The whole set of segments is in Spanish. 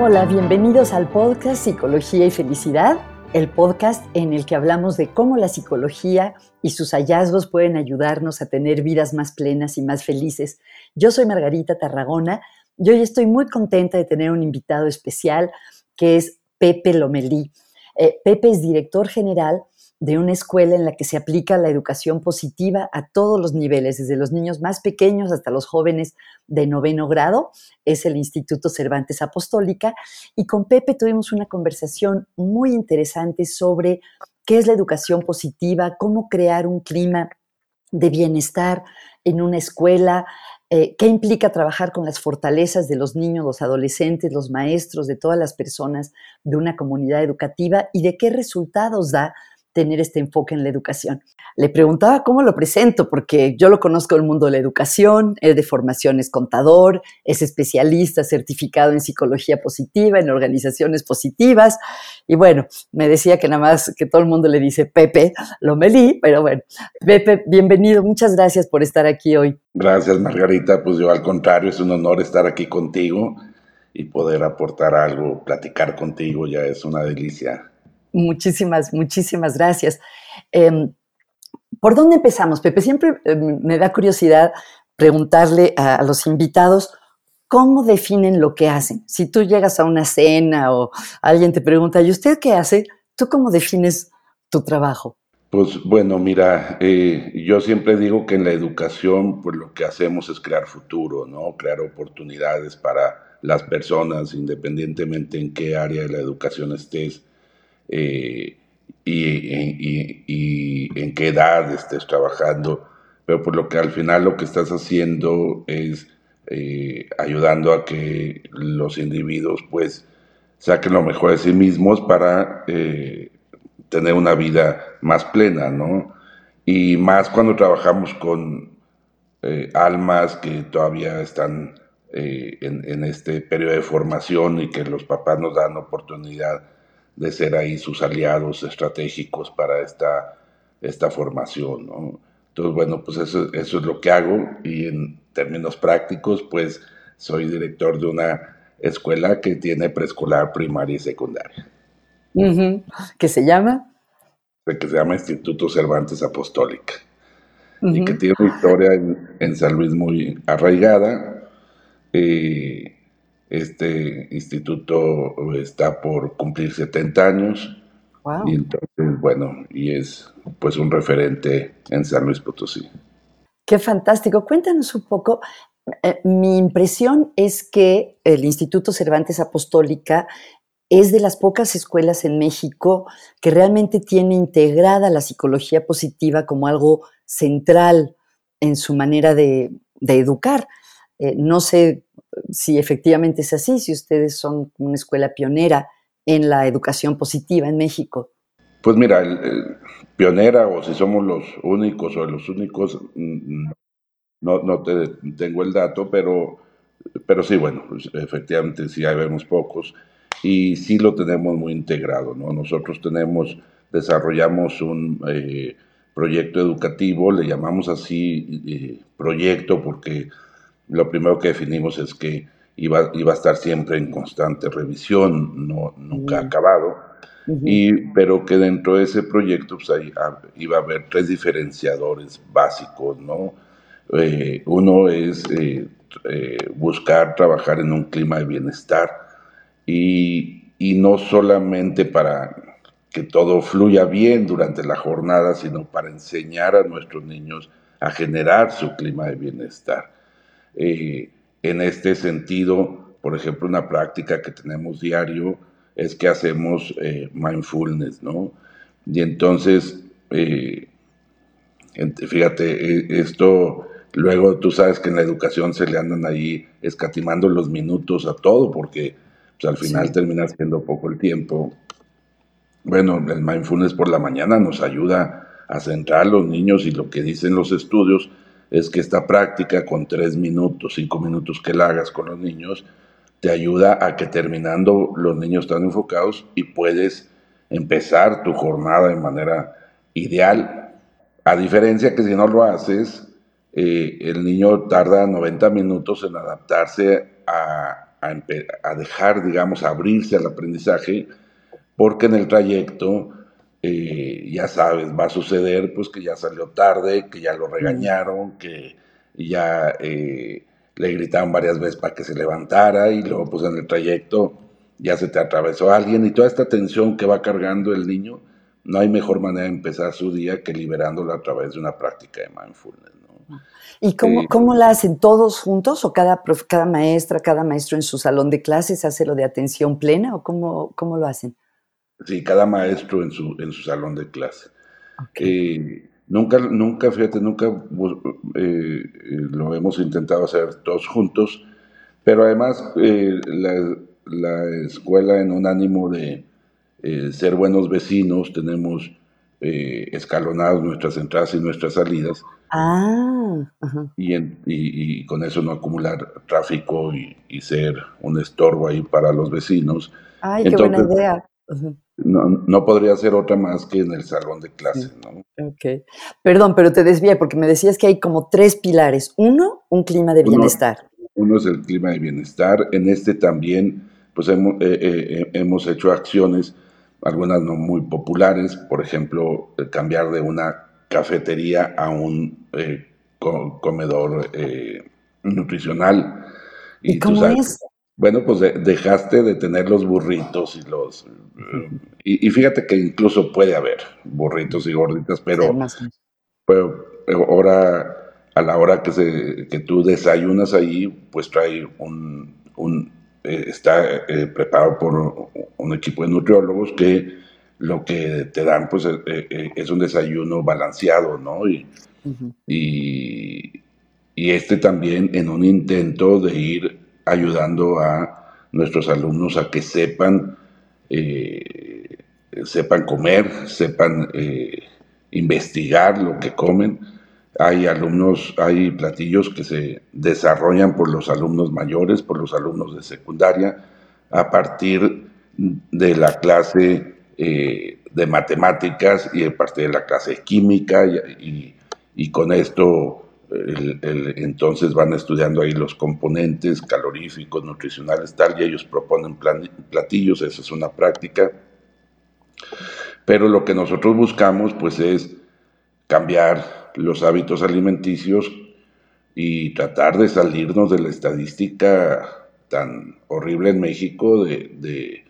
Hola, bienvenidos al podcast Psicología y Felicidad, el podcast en el que hablamos de cómo la psicología y sus hallazgos pueden ayudarnos a tener vidas más plenas y más felices. Yo soy Margarita Tarragona y hoy estoy muy contenta de tener un invitado especial que es Pepe Lomelí. Eh, Pepe es director general de una escuela en la que se aplica la educación positiva a todos los niveles, desde los niños más pequeños hasta los jóvenes de noveno grado. Es el Instituto Cervantes Apostólica. Y con Pepe tuvimos una conversación muy interesante sobre qué es la educación positiva, cómo crear un clima de bienestar en una escuela, eh, qué implica trabajar con las fortalezas de los niños, los adolescentes, los maestros, de todas las personas de una comunidad educativa y de qué resultados da tener este enfoque en la educación. Le preguntaba cómo lo presento, porque yo lo conozco del mundo de la educación, es de formación, es contador, es especialista certificado en psicología positiva, en organizaciones positivas, y bueno, me decía que nada más que todo el mundo le dice Pepe Lomelí, pero bueno, Pepe, bienvenido, muchas gracias por estar aquí hoy. Gracias, Margarita, pues yo al contrario, es un honor estar aquí contigo y poder aportar algo, platicar contigo, ya es una delicia. Muchísimas, muchísimas gracias. Em, ¿Por dónde empezamos, Pepe? Siempre em, me da curiosidad preguntarle a, los invitados cómo definen lo que hacen. Si tú llegas a una cena o alguien te pregunta, ¿y usted qué hace? ¿Tú cómo defines tu trabajo? Pues bueno, mira, eh, yo siempre digo que en la educación, pues lo que hacemos es crear futuro, ¿no? Crear oportunidades para las personas, independientemente en qué área de la educación estés. Eh, y, en qué edad estés trabajando, pero por lo que al final lo que estás haciendo es eh, ayudando a que los individuos pues saquen lo mejor de sí mismos para eh, tener una vida más plena, ¿no? Y más cuando trabajamos con almas que todavía están en, en este periodo de formación y que los papás nos dan oportunidad de ser ahí sus aliados estratégicos para esta, esta formación. ¿no? Entonces, bueno, pues eso, eso es lo que hago y en términos prácticos, pues soy director de una escuela que tiene preescolar, primaria y secundaria. ¿Qué se llama? Que se llama Instituto Cervantes Apostólica. Y que tiene una historia en, en San Luis muy arraigada. Eh, este instituto está por cumplir 70 años. Y entonces, bueno, y es pues un referente en San Luis Potosí. Qué fantástico. Cuéntanos un poco. Eh, mi impresión es que el Instituto Cervantes Apostólica es de las pocas escuelas en México que realmente tiene integrada la psicología positiva como algo central en su manera de, educar. Eh, no sé si efectivamente es así, si ustedes son una escuela pionera en la educación positiva en México. Pues mira, pionera o si somos los únicos o los únicos, mm, no, no te, tengo el dato, pero, pero sí, bueno, pues, efectivamente sí hay vemos pocos y sí lo tenemos muy integrado, ¿no? Nosotros tenemos, desarrollamos un eh, proyecto educativo, le llamamos así eh, proyecto porque lo primero que definimos es que iba, iba a estar siempre en constante revisión, no, nunca acabado, y, pero que dentro de ese proyecto pues, ahí, iba a haber tres diferenciadores básicos, ¿no? Eh, uno es eh, eh, buscar trabajar en un clima de bienestar y, y no solamente para que todo fluya bien durante la jornada, sino para enseñar a nuestros niños a generar su clima de bienestar. Eh, en este sentido, por ejemplo, una práctica que tenemos diario es que hacemos eh, mindfulness, ¿no? Y entonces, eh, fíjate, esto, luego tú sabes que en la educación se le andan ahí escatimando los minutos a todo, porque pues, al final termina siendo poco el tiempo. Bueno, el mindfulness por la mañana nos ayuda a centrar a los niños y lo que dicen los estudios es que esta práctica con tres minutos, cinco minutos que la hagas con los niños, te ayuda a que terminando los niños están enfocados y puedes empezar tu jornada de manera ideal. A diferencia que si no lo haces, eh, el niño tarda 90 minutos en adaptarse a, dejar, digamos, abrirse al aprendizaje, porque en el trayecto, eh, ya sabes, va a suceder pues que ya salió tarde, que ya lo regañaron, que ya eh, le gritaron varias veces para que se levantara y luego pues en el trayecto ya se te atravesó alguien y toda esta tensión que va cargando el niño, no hay mejor manera de empezar su día que liberándola a través de una práctica de mindfulness. ¿Y cómo, cómo, la hacen? ¿Todos juntos o cada, cada maestra, cada maestro en su salón de clases hace lo de atención plena o cómo, cómo lo hacen? Sí, cada maestro en su, en su salón de clase. Eh, nunca, nunca, fíjate, nunca eh, lo hemos intentado hacer todos juntos, pero además eh, la, la, escuela en un ánimo de ser buenos vecinos, tenemos escalonados nuestras entradas y nuestras salidas. Ah, y, y, con eso no acumular tráfico y, ser un estorbo ahí para los vecinos. Ay, qué buena idea. No, no, podría ser otra más que en el salón de clase, ¿no? Ok. Perdón, pero te desvié porque me decías que hay como tres pilares. Uno, un clima de bienestar. Uno, es el clima de bienestar. En este también, pues hemos, eh, eh, hemos hecho acciones, algunas no muy populares, por ejemplo, cambiar de una cafetería a un eh, comedor eh, nutricional. ¿Y, cómo es? Bueno, pues dejaste de tener los burritos y los... y, fíjate que incluso puede haber burritos y gorditas, pero, pero ahora, a la hora que, se, que tú desayunas ahí, pues trae un... un eh, está preparado por un equipo de nutriólogos que lo que te dan pues eh, eh, es un desayuno balanceado, ¿no? Y, y, este también en un intento de ir ayudando a nuestros alumnos a que sepan, eh, sepan comer, sepan investigar lo que comen. Hay alumnos, hay platillos que se desarrollan por los alumnos mayores, por los alumnos de secundaria, a partir de la clase eh, de matemáticas y de parte de la clase de química y, con esto entonces van estudiando ahí los componentes caloríficos, nutricionales, tal, y ellos proponen platillos, esa es una práctica. Pero lo que nosotros buscamos pues es cambiar los hábitos alimenticios y tratar de salirnos de la estadística tan horrible en México de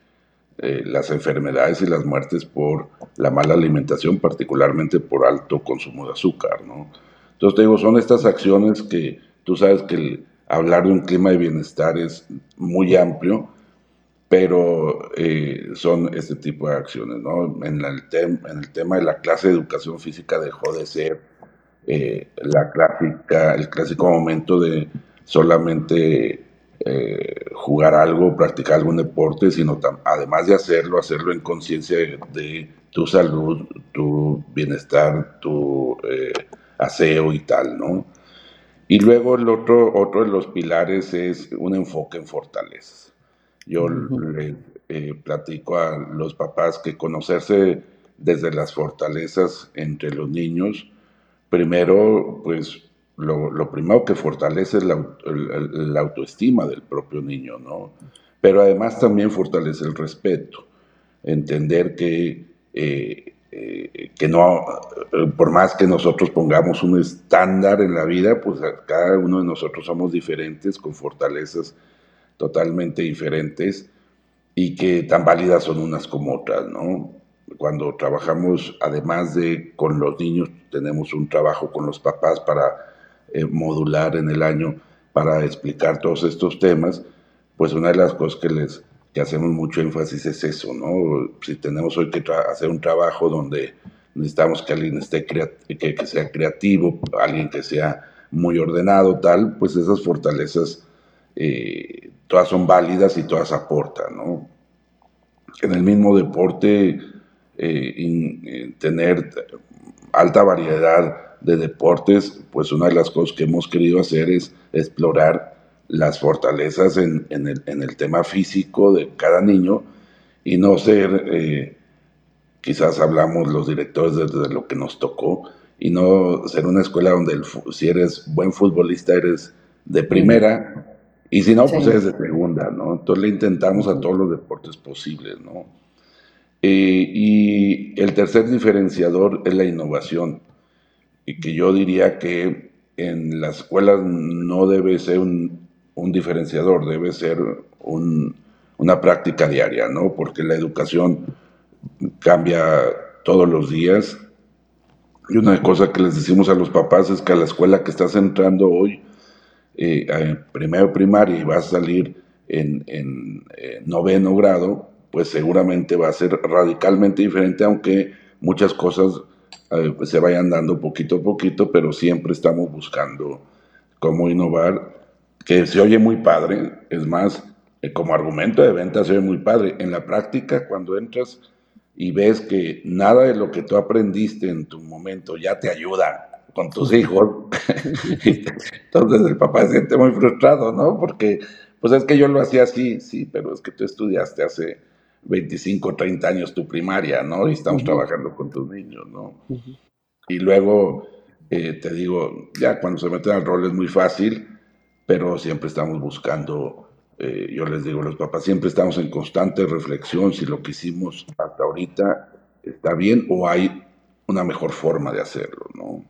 eh, las enfermedades y las muertes por la mala alimentación, particularmente por alto consumo de azúcar, ¿no? Entonces te digo, son estas acciones que tú sabes que hablar de un clima de bienestar es muy amplio, pero eh, son este tipo de acciones, ¿no? En el, en el tema de la clase de educación física dejó de ser eh, la clásica, el clásico momento de solamente eh, jugar algo, practicar algún deporte, sino además de hacerlo, hacerlo en conciencia de, tu salud, tu bienestar, tu aseo y tal, ¿no? Y luego el otro, otro de los pilares es un enfoque en fortalezas. Yo le eh, platico a los papás que conocerse desde las fortalezas entre los niños, primero, pues lo, primero que fortalece es la, autoestima del propio niño, ¿no? Pero además también fortalece el respeto, entender que, eh, eh, que no, por más que nosotros pongamos un estándar en la vida, pues cada uno de nosotros somos diferentes, con fortalezas totalmente diferentes y que tan válidas son unas como otras, ¿no? Cuando trabajamos, además de con los niños, tenemos un trabajo con los papás para eh, modular en el año para explicar todos estos temas, pues una de las cosas que les que hacemos mucho énfasis es eso, ¿no? Si tenemos hoy que hacer un trabajo donde necesitamos que alguien esté que, sea creativo, alguien que sea muy ordenado, tal, pues esas fortalezas eh, todas son válidas y todas aportan, ¿no? En el mismo deporte, eh, tener alta variedad de deportes, pues una de las cosas que hemos querido hacer es explorar las fortalezas en, el, tema físico de cada niño y no ser, eh, quizás hablamos los directores de, lo que nos tocó, y no ser una escuela donde si eres buen futbolista eres de primera Y si no, pues es de segunda, ¿no? Entonces le intentamos a todos los deportes posibles, ¿no? Eh, y el tercer diferenciador es la innovación, y que yo diría que en las escuelas no debe ser un, diferenciador, debe ser una práctica diaria, ¿no? Porque la educación cambia todos los días. Y una cosa que les decimos a los papás es que a la escuela que estás entrando hoy, eh, primero primaria y vas a salir en, eh, noveno grado, pues seguramente va a ser radicalmente diferente, aunque muchas cosas eh, se vayan dando poquito a poquito, pero siempre estamos buscando cómo innovar, que se oye muy padre, es más, eh, como argumento de venta se oye muy padre. En la práctica, cuando entras y ves que nada de lo que tú aprendiste en tu momento ya te ayuda con tus hijos. Entonces el papá se siente muy frustrado, ¿no? Porque, pues es que yo lo hacía así, sí, pero es que tú estudiaste hace 25, 30 años tu primaria, ¿no? Y estamos trabajando con tus niños, ¿no? Y luego, eh, te digo, ya cuando se meten al rol es muy fácil, pero siempre estamos buscando, eh, yo les digo, los papás siempre estamos en constante reflexión si lo que hicimos hasta ahorita está bien o hay una mejor forma de hacerlo, ¿no?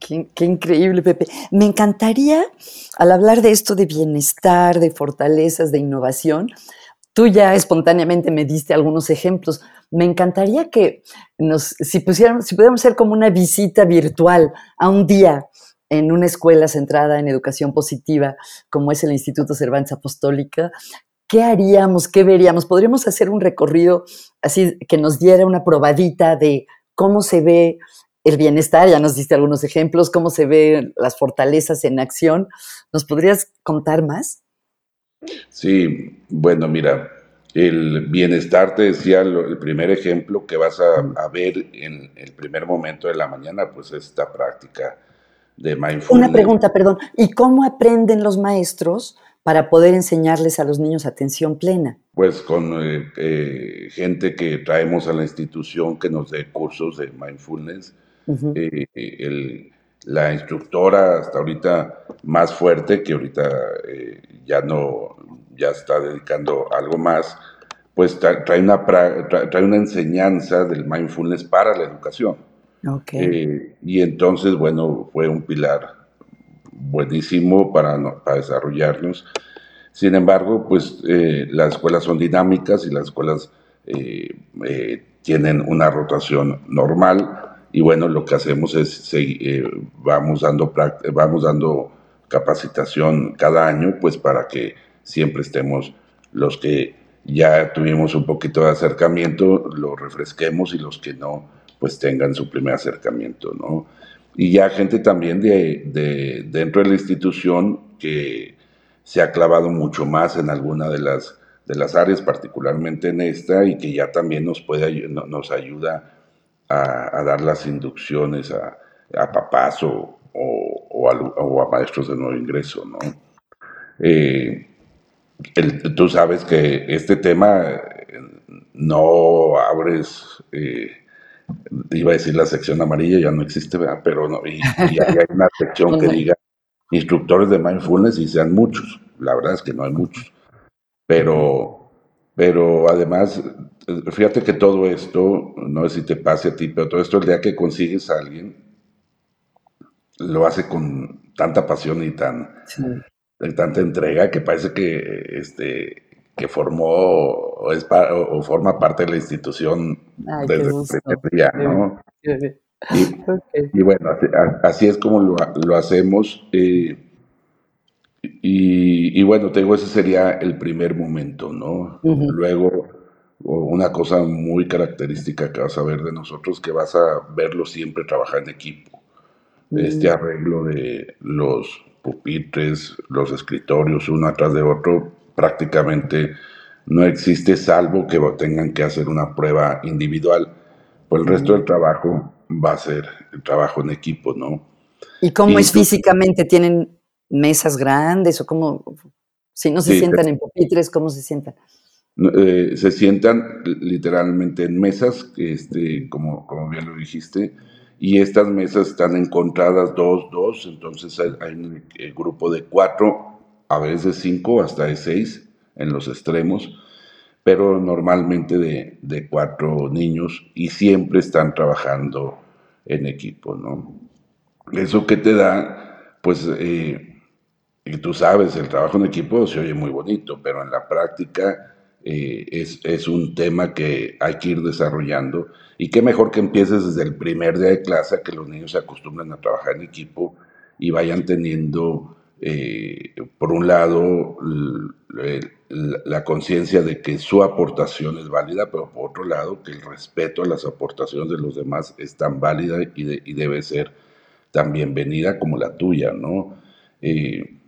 Qué, increíble, Pepe. Me encantaría, al hablar de esto de bienestar, de fortalezas, de innovación, tú ya espontáneamente me diste algunos ejemplos. Me encantaría que nos, si, pusiéramos, si pudiéramos hacer como una visita virtual a un día en una escuela centrada en educación positiva, como es el Instituto Cervantes Apostólica, ¿qué haríamos? ¿Qué veríamos? ¿Podríamos hacer un recorrido así que nos diera una probadita de cómo se ve el bienestar, ya nos diste algunos ejemplos, cómo se ven las fortalezas en acción. ¿Nos podrías contar más? Sí, bueno, mira, el bienestar, te decía, el primer ejemplo que vas a, ver en el primer momento de la mañana, pues esta práctica de mindfulness. Una pregunta, perdón. ¿Y cómo aprenden los maestros para poder enseñarles a los niños atención plena? Pues con eh, eh, gente que traemos a la institución que nos dé cursos de mindfulness eh, la instructora hasta ahorita más fuerte, que ahorita ya no, ya está dedicando algo más, pues trae una, trae una enseñanza del mindfulness para la educación. Eh, y entonces, bueno, fue un pilar buenísimo para, para desarrollarnos. Sin embargo, pues las escuelas son dinámicas y las escuelas tienen una rotación normal y bueno, lo que hacemos es eh, vamos, dando, vamos dando capacitación cada año, pues para que siempre estemos los que ya tuvimos un poquito de acercamiento, lo refresquemos y los que no, pues tengan su primer acercamiento, ¿no? Y ya gente también de, de dentro de la institución que se ha clavado mucho más en alguna de las, de las áreas, particularmente en esta, y que ya también nos, puede, nos ayuda a, dar las inducciones a, papás o, a, maestros de nuevo ingreso, ¿no? Eh, tú sabes que este tema eh, no abres, eh, iba a decir la sección amarilla, ya no existe, pero no, y, hay una sección que diga instructores de mindfulness y sean muchos. La verdad es que no hay muchos. Pero, pero además fíjate que todo esto, no sé si te pase a ti, pero todo esto el día que consigues a alguien, lo hace con tanta pasión y tan tanta entrega que parece que este que formó o, es, o, forma parte de la institución desde el primer día, ¿no? Y, bueno, así, es como lo, lo hacemos. Eh, y, bueno, te digo, ese sería el primer momento, ¿no? Luego una cosa muy característica que vas a ver de nosotros, que vas a verlo siempre trabajar en equipo. Este mm. arreglo de los pupitres, los escritorios, uno atrás de otro, prácticamente no existe salvo que tengan que hacer una prueba individual. Pues el resto del trabajo va a ser el trabajo en equipo, ¿no? ¿Y cómo es físicamente? ¿Tienen mesas grandes o cómo? Si no se sientan en pupitres, ¿cómo se sientan? Eh, se sientan literalmente en mesas, este, como, como bien lo dijiste, y estas mesas están encontradas dos, dos, entonces hay, un grupo de cuatro a veces cinco hasta de seis en los extremos, pero normalmente de, de cuatro niños y siempre están trabajando en equipo, ¿no? Eso que te da, pues, eh, y tú sabes, el trabajo en equipo se oye muy bonito, pero en la práctica eh, es, es, un tema que hay que ir desarrollando. Y qué mejor que empieces desde el primer día de clase que los niños se acostumbren a trabajar en equipo y vayan teniendo, eh, por un lado, la conciencia de que su aportación es válida, pero por otro lado, que el respeto a las aportaciones de los demás es tan válida y, debe ser tan bienvenida como la tuya, ¿no? Eh,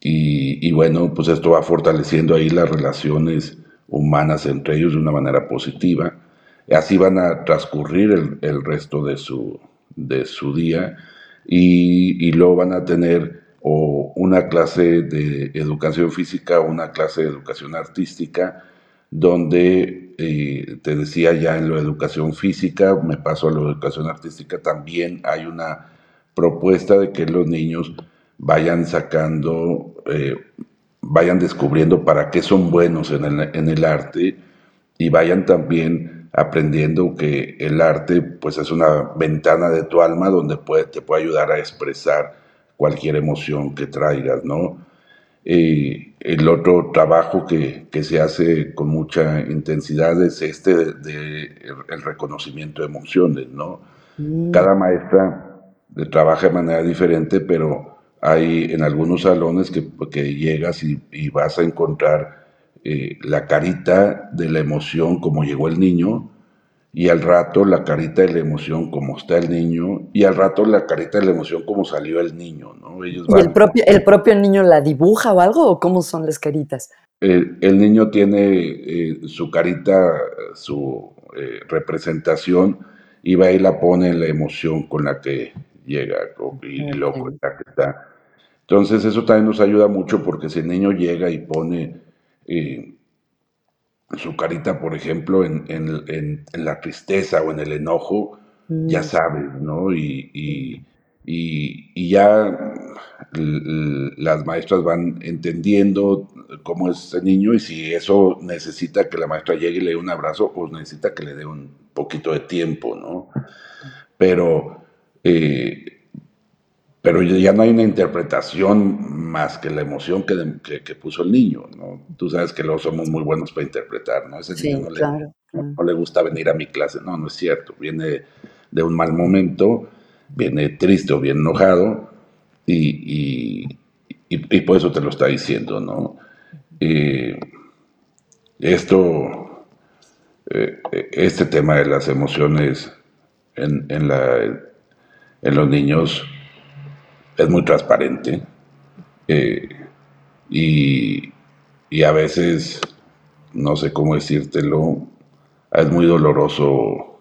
y, bueno, pues esto va fortaleciendo ahí las relaciones humanas entre ellos de una manera positiva. Así van a transcurrir el, el resto de su, de su día y, y, luego van a tener o una clase de educación física una clase de educación artística donde eh, te decía ya en la educación física, me paso a la educación artística, también hay una propuesta de que los niños vayan sacando, eh, vayan descubriendo para qué son buenos en el, en el, arte y vayan también aprendiendo que el arte pues es una ventana de tu alma donde puede, te puede ayudar a expresar cualquier emoción que traigas, ¿no? Eh, el otro trabajo que, que, se hace con mucha intensidad es este de, de el reconocimiento de emociones, ¿no? Mm. Cada maestra trabaja de manera diferente, pero hay en algunos salones que, que llegas y, y, vas a encontrar eh, la carita de la emoción como llegó el niño, y al rato la carita de la emoción como está el niño, y al rato la carita de la emoción como salió el niño. ¿no? Ellos ¿Y el propio, el propio niño la dibuja o algo, o cómo son las caritas? El, el niño tiene eh, su carita, su eh, representación, y va y la pone en la emoción con la que llega y luego está que está. Entonces eso también nos ayuda mucho porque si el niño llega y pone eh, su carita, por ejemplo, en, en, en, la tristeza o en el enojo, ya mm. sabes, ¿no? Y, y, y, ya las maestras van entendiendo cómo es ese niño y si eso necesita que la maestra llegue y le dé un abrazo, pues necesita que le dé un poquito de tiempo, ¿no? Pero eh, pero ya no hay una interpretación más que la emoción que, que, puso el niño, ¿no? Tú sabes que luego somos muy buenos para interpretar, ¿no? Ese niño no, le, no, le, gusta venir a mi clase, no, no es cierto, viene de un mal momento, viene triste o bien enojado y, y, y, por eso te lo está diciendo, ¿no? Eh, esto, eh, este tema de las emociones en, en la en los niños es muy transparente eh, y, y, a veces, no sé cómo decírtelo, es muy doloroso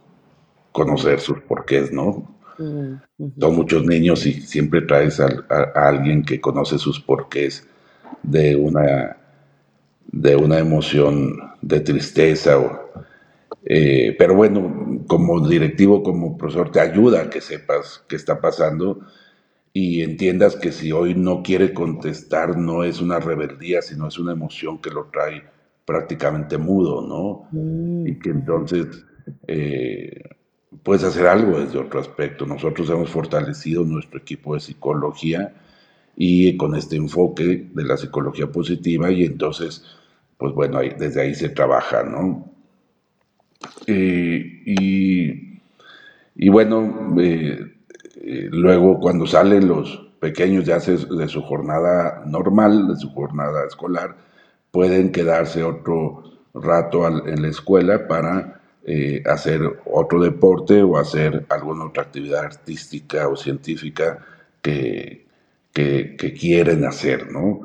conocer sus porqués, ¿no? Son muchos niños y siempre traes a, a, alguien que conoce sus porqués de una, de una emoción de tristeza o, eh, pero bueno, como directivo, como profesor, te ayuda a que sepas qué está pasando y entiendas que si hoy no quiere contestar no es una rebeldía, sino es una emoción que lo trae prácticamente mudo, ¿no? Mm. Y que entonces eh, puedes hacer algo desde otro aspecto. Nosotros hemos fortalecido nuestro equipo de psicología y con este enfoque de la psicología positiva y entonces, pues bueno, ahí, desde ahí se trabaja, ¿no? Eh, y, y, bueno, eh, eh, luego cuando salen los pequeños ya de su jornada normal, de su jornada escolar, pueden quedarse otro rato en la escuela para eh, hacer otro deporte o hacer alguna otra actividad artística o científica que, que, quieren hacer, ¿no?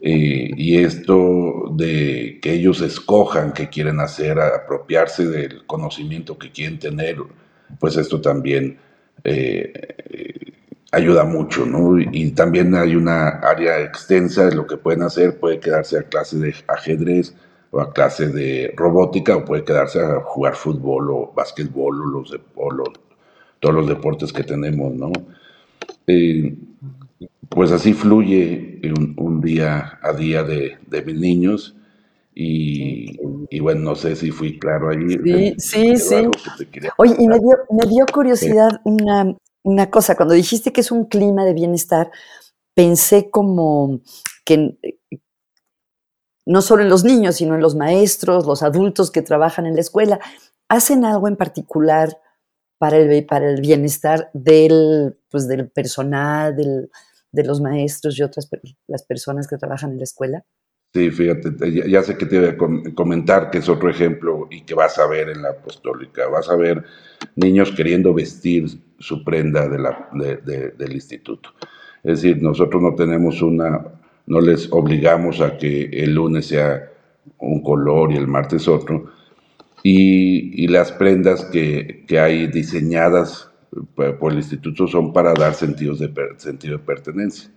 Eh, y esto de que ellos escojan qué quieren hacer, apropiarse del conocimiento que quieren tener, pues esto también eh, ayuda mucho, ¿no? Y también hay una área extensa de lo que pueden hacer, puede quedarse a clase de ajedrez o a clase de robótica o puede quedarse a jugar fútbol o básquetbol o, los, o los, todos los deportes que tenemos, ¿no? Pues así fluye un, día a día de, mis niños. Y, bueno, no sé si fui claro ahí. Sí, sí, sí. Oye, y me dio, me dio curiosidad una, una cosa. Cuando dijiste que es un clima de bienestar, pensé como que no solo en los niños, sino en los maestros, los adultos que trabajan en la escuela, hacen algo en particular para el, para el bienestar del, pues, del personal, del, de los maestros y otras las personas que trabajan en la escuela? Sí, fíjate, ya, sé que te voy a comentar que es otro ejemplo y que vas a ver en la apostólica. Vas a ver niños queriendo vestir su prenda del instituto. Es decir, nosotros no tenemos una, no les obligamos a que el lunes sea un color y el martes otro. Y, las prendas que, que hay diseñadas por el instituto son para dar sentidos de sentido de pertenencia.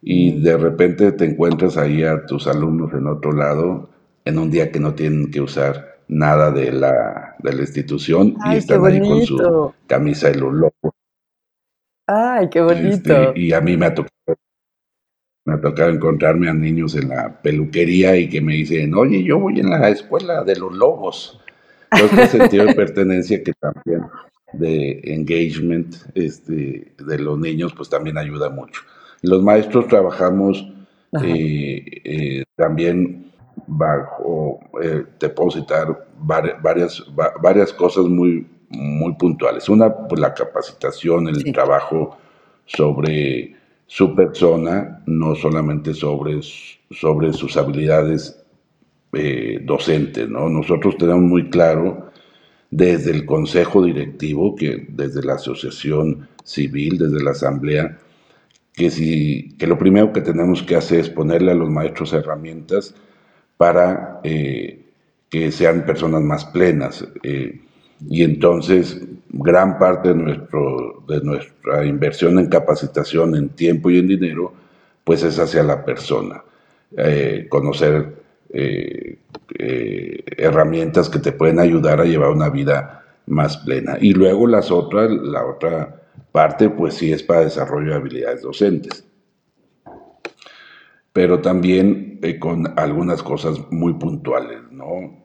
Y de repente te encuentras ahí a tus alumnos en otro lado en un día que no tienen que usar nada de la, de la institución y están ahí con su camisa de los locos. Ay, qué bonito. Este, y a mí me ha tocado me ha tocado encontrarme a niños en la peluquería y que me dicen, oye, yo voy en la escuela de los lobos. Entonces, este sentido de pertenencia que también de engagement este, de los niños, pues también ayuda mucho. Los maestros trabajamos eh, eh, también bajo, eh, te puedo citar varias, varias cosas muy, muy puntuales. Una, pues la capacitación, el trabajo sobre su persona, no solamente sobre, sobre sus habilidades docentes, ¿no? Nosotros tenemos muy claro desde el consejo directivo, que desde la asociación civil, desde la asamblea, que, si, que lo primero que tenemos que hacer es ponerle a los maestros herramientas para eh, que sean personas más plenas. Eh, y entonces gran parte de, nuestro, de nuestra inversión en capacitación, en tiempo y en dinero, pues es hacia la persona. Eh, conocer herramientas que te pueden ayudar a llevar una vida más plena. Y luego las otras, la otra parte, pues sí es para desarrollo de habilidades docentes. Pero también eh, con algunas cosas muy puntuales, ¿no?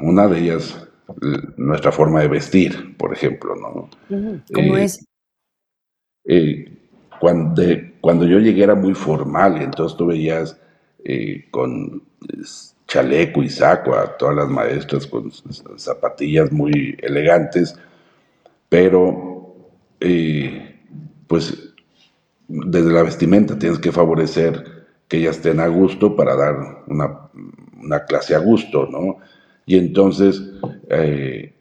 una de ellas, nuestra forma de vestir, por ejemplo, ¿no? ¿Cómo es? cuando, cuando yo llegué era muy formal, entonces tú veías eh, con chaleco y saco a todas las maestras con zapatillas muy elegantes, pero eh, pues desde la vestimenta tienes que favorecer que ellas estén a gusto para dar una, clase a gusto, ¿no? Y entonces, eh,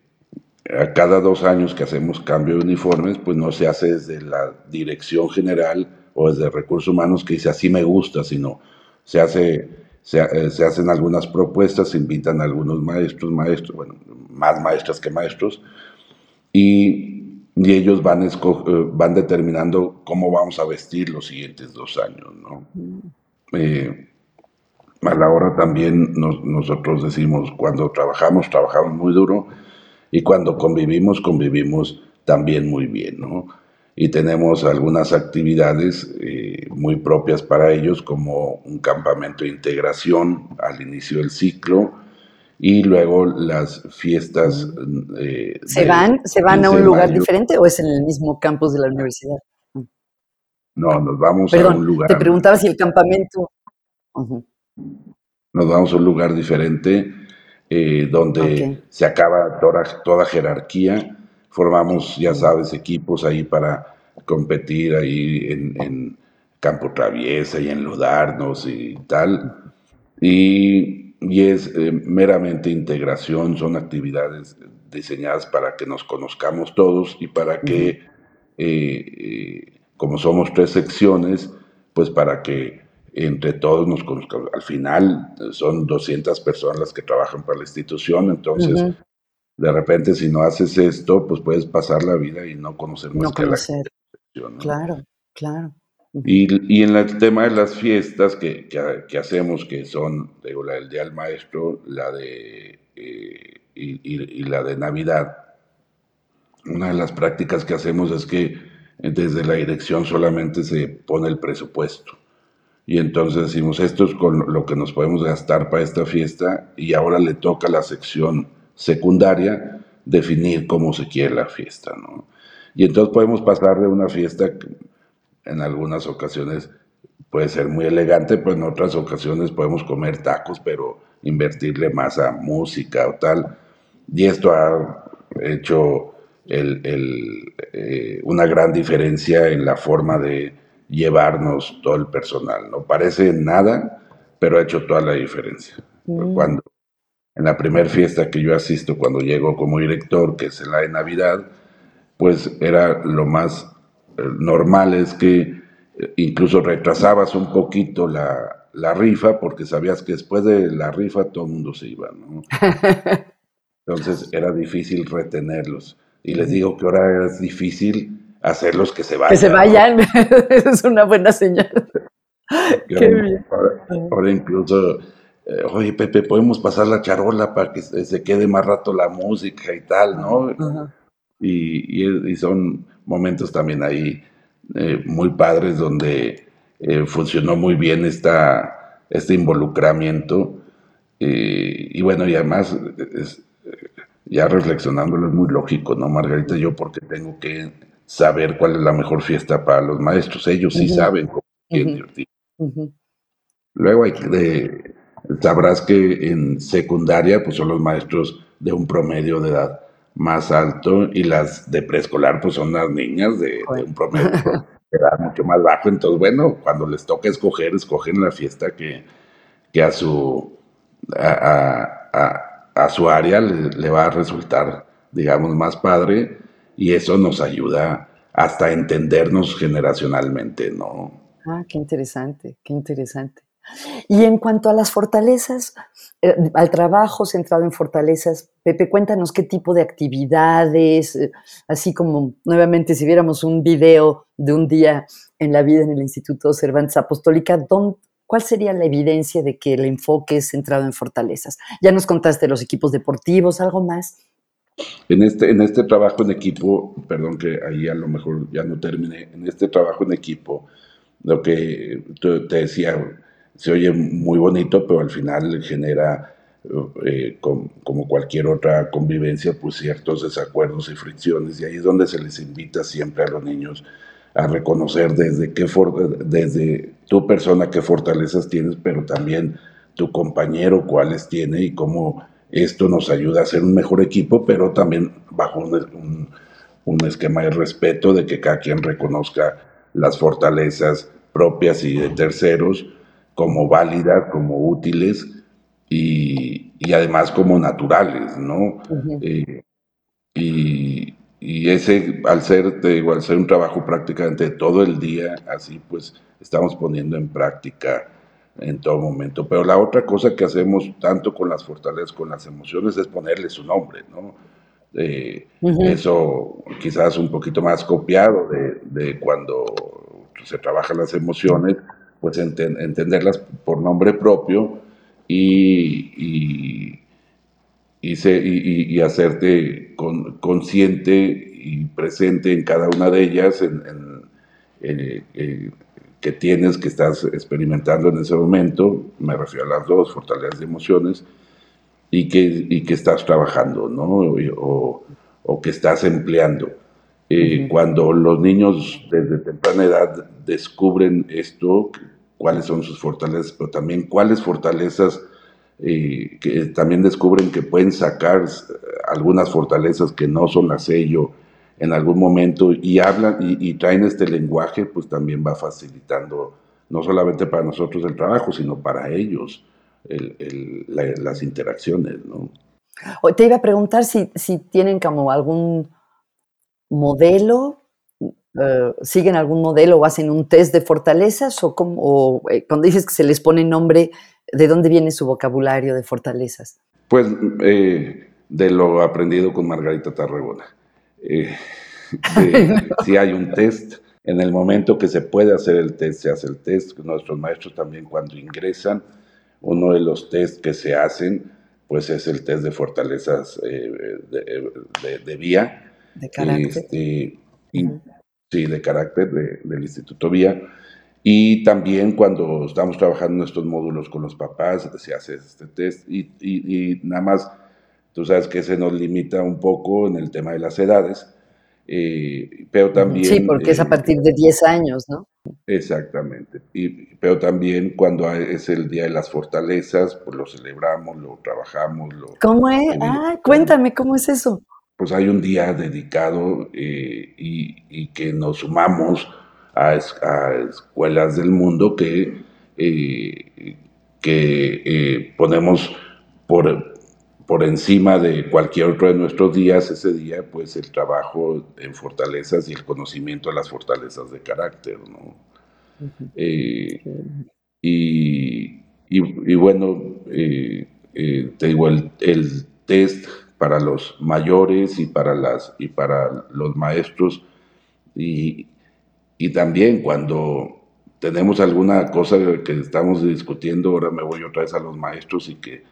a cada dos años que hacemos cambio de uniformes, pues no se hace desde la dirección general o desde recursos humanos que dice así me gusta, sino se, hace, eh, se, hacen algunas propuestas, se invitan a algunos maestros, maestros, bueno, más maestras que maestros, y, y ellos van, eh, van determinando cómo vamos a vestir los siguientes dos años, ¿no? Eh, a la hora también nosotros decimos, cuando trabajamos, trabajamos muy duro, y cuando convivimos, convivimos también muy bien, ¿no? y tenemos algunas actividades eh, muy propias para ellos, como un campamento de integración al inicio del ciclo y luego las fiestas. Eh, ¿Se van, ¿se van a un lugar diferente o es en el mismo campus de la universidad? No, nos vamos a un lugar. Te preguntaba si el campamento. Nos vamos a un lugar diferente eh, donde se acaba toda, toda jerarquía formamos, ya sabes, equipos ahí para competir ahí en, campo traviesa y enludarnos y tal. Y, y es eh, meramente integración, son actividades diseñadas para que nos conozcamos todos y para que, eh, eh, como somos tres secciones, pues para que entre todos nos conozcamos. Al final son 200 personas las que trabajan para la institución, entonces de repente si no haces esto, pues puedes pasar la vida y no conocer más que la gente. Claro, claro. Y, en el tema de las fiestas que, que, hacemos, que son digo, la del Día del Maestro, la de, eh, y, la de Navidad, una de las prácticas que hacemos es que desde la dirección solamente se pone el presupuesto. Y entonces decimos, esto es con lo que nos podemos gastar para esta fiesta y ahora le toca a la sección secundaria definir cómo se quiere la fiesta, ¿no? Y entonces podemos pasar de una fiesta en algunas ocasiones puede ser muy elegante, pero en otras ocasiones podemos comer tacos, pero invertirle más a música o tal. Y esto ha hecho eh, una gran diferencia en la forma de llevarnos todo el personal. No parece nada, pero ha hecho toda la diferencia. Mm. Cuando en la primera fiesta que yo asisto, cuando llego como director, que es la de Navidad, pues era lo más normal es que eh, incluso retrasabas un poquito la, la, rifa porque sabías que después de la rifa todo el mundo se iba, ¿no? Entonces era difícil retenerlos. Y les digo que ahora es difícil hacerlos que se vayan. Que se vayan, es una buena señal. Ahora, incluso, eh, oye Pepe, podemos pasar la charola para que se quede más rato la música y tal, ¿no? Y, y, son momentos también ahí eh, muy padres donde eh, funcionó muy bien esta, este involucramiento. y bueno, y además es, ya reflexionándolo es muy lógico, ¿no, Margarita? Yo porque tengo que saber cuál es la mejor fiesta para los maestros. Ellos sí saben cómo divertir. Luego hay que, sabrás que en secundaria pues son los maestros de un promedio de edad más alto y las de preescolar pues son las niñas de, un promedio edad mucho más bajo. Entonces, bueno, cuando les toca escoger, escogen la fiesta que, que a su a, a su área le, va a resultar, digamos, más padre y eso nos ayuda hasta entendernos generacionalmente, ¿no? Ah, qué interesante, qué interesante. Y en cuanto a las fortalezas, eh, al trabajo centrado en fortalezas, Pepe, cuéntanos qué tipo de actividades, eh, así como nuevamente si viéramos un video de un día en la vida en el Instituto Cervantes Apostólica, ¿dónde, ¿cuál sería la evidencia de que el enfoque es centrado en fortalezas? Ya nos contaste los equipos deportivos, ¿algo más? En este, en este trabajo en equipo, perdón que ahí a lo mejor ya no terminé, en este trabajo en equipo, lo que te decía, se oye muy bonito, pero al final genera, eh, como cualquier otra convivencia, pues ciertos desacuerdos y fricciones, y ahí es donde se les invita siempre a los niños a reconocer desde, qué desde tu persona qué fortalezas tienes, pero también tu compañero cuáles tiene y cómo esto nos ayuda a ser un mejor equipo, pero también bajo un, un, esquema de respeto de que cada quien reconozca las fortalezas propias y de terceros como válidas, como útiles y, y además como naturales, ¿no? Eh, y, y ese, al ser, te digo, al ser un trabajo prácticamente todo el día, así pues estamos poniendo en práctica en todo momento. Pero la otra cosa que hacemos tanto con las fortalezas, con las emociones, es ponerle su nombre, ¿no? Eh, eso quizás un poquito más copiado de, de cuando se trabajan las emociones, pues entenderlas por nombre propio y, y y, hacerte consciente y presente en cada una de ellas en, eh, eh, que tienes, que estás experimentando en ese momento, me refiero a las dos, fortalezas de emociones, y que, que estás trabajando, ¿no? O, que estás empleando. Eh, cuando los niños desde temprana edad descubren esto, cuáles son sus fortalezas, pero también cuáles fortalezas que también descubren que pueden sacar algunas fortalezas que no son las sello en algún momento y hablan y, traen este lenguaje, pues también va facilitando no solamente para nosotros el trabajo, sino para ellos las interacciones, ¿no? Te iba a preguntar si, si tienen como algún modelo, eh, siguen algún modelo o hacen un test de fortalezas o, como, eh, cuando dices que se les pone nombre, ¿De dónde viene su vocabulario de fortalezas? Pues eh, de lo aprendido con Margarita Tarragona. Si hay un test, en el momento que se puede hacer el test, se hace el test. Nuestros maestros también cuando ingresan, uno de los test que se hacen, pues es el test de fortalezas eh, de, vía. De carácter. Este, Sí, de carácter del Instituto Vía. Y también cuando estamos trabajando estos módulos con los papás, se hace este test y, y, nada más, tú sabes que se nos limita un poco en el tema de las edades, eh, pero también... Sí, porque es a partir de 10 años, ¿no? Exactamente. Y, pero también cuando es el Día de las Fortalezas, pues lo celebramos, lo trabajamos. Lo, ¿Cómo es? Ah, cuéntame, ¿cómo es eso? Pues hay un día dedicado eh, y, que nos sumamos a, escuelas del mundo que, eh, que eh, ponemos por, por encima de cualquier otro de nuestros días, ese día, pues el trabajo en fortalezas y el conocimiento de las fortalezas de carácter, ¿no? Y, y, bueno, te digo, el, el, test para los mayores y para, las, y para los maestros y, y también cuando tenemos alguna cosa que estamos discutiendo, ahora me voy otra vez a los maestros y que